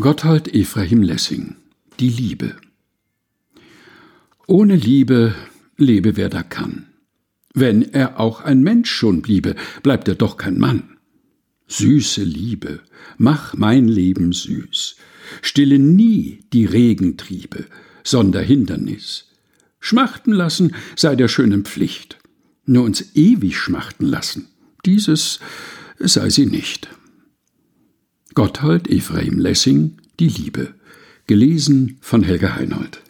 Gotthold Ephraim Lessing Die Liebe Ohne Liebe lebe wer da kann. Wenn er auch ein Mensch schon bliebe, bleibt er doch kein Mann. Süße Liebe, mach mein Leben süß, stille nie die Regentriebe, sonder Hindernis. Schmachten lassen sei der schönen Pflicht, nur uns ewig schmachten lassen, dieses sei sie nicht. Gotthold Ephraim Lessing Die Liebe. Gelesen von Helga Heinold.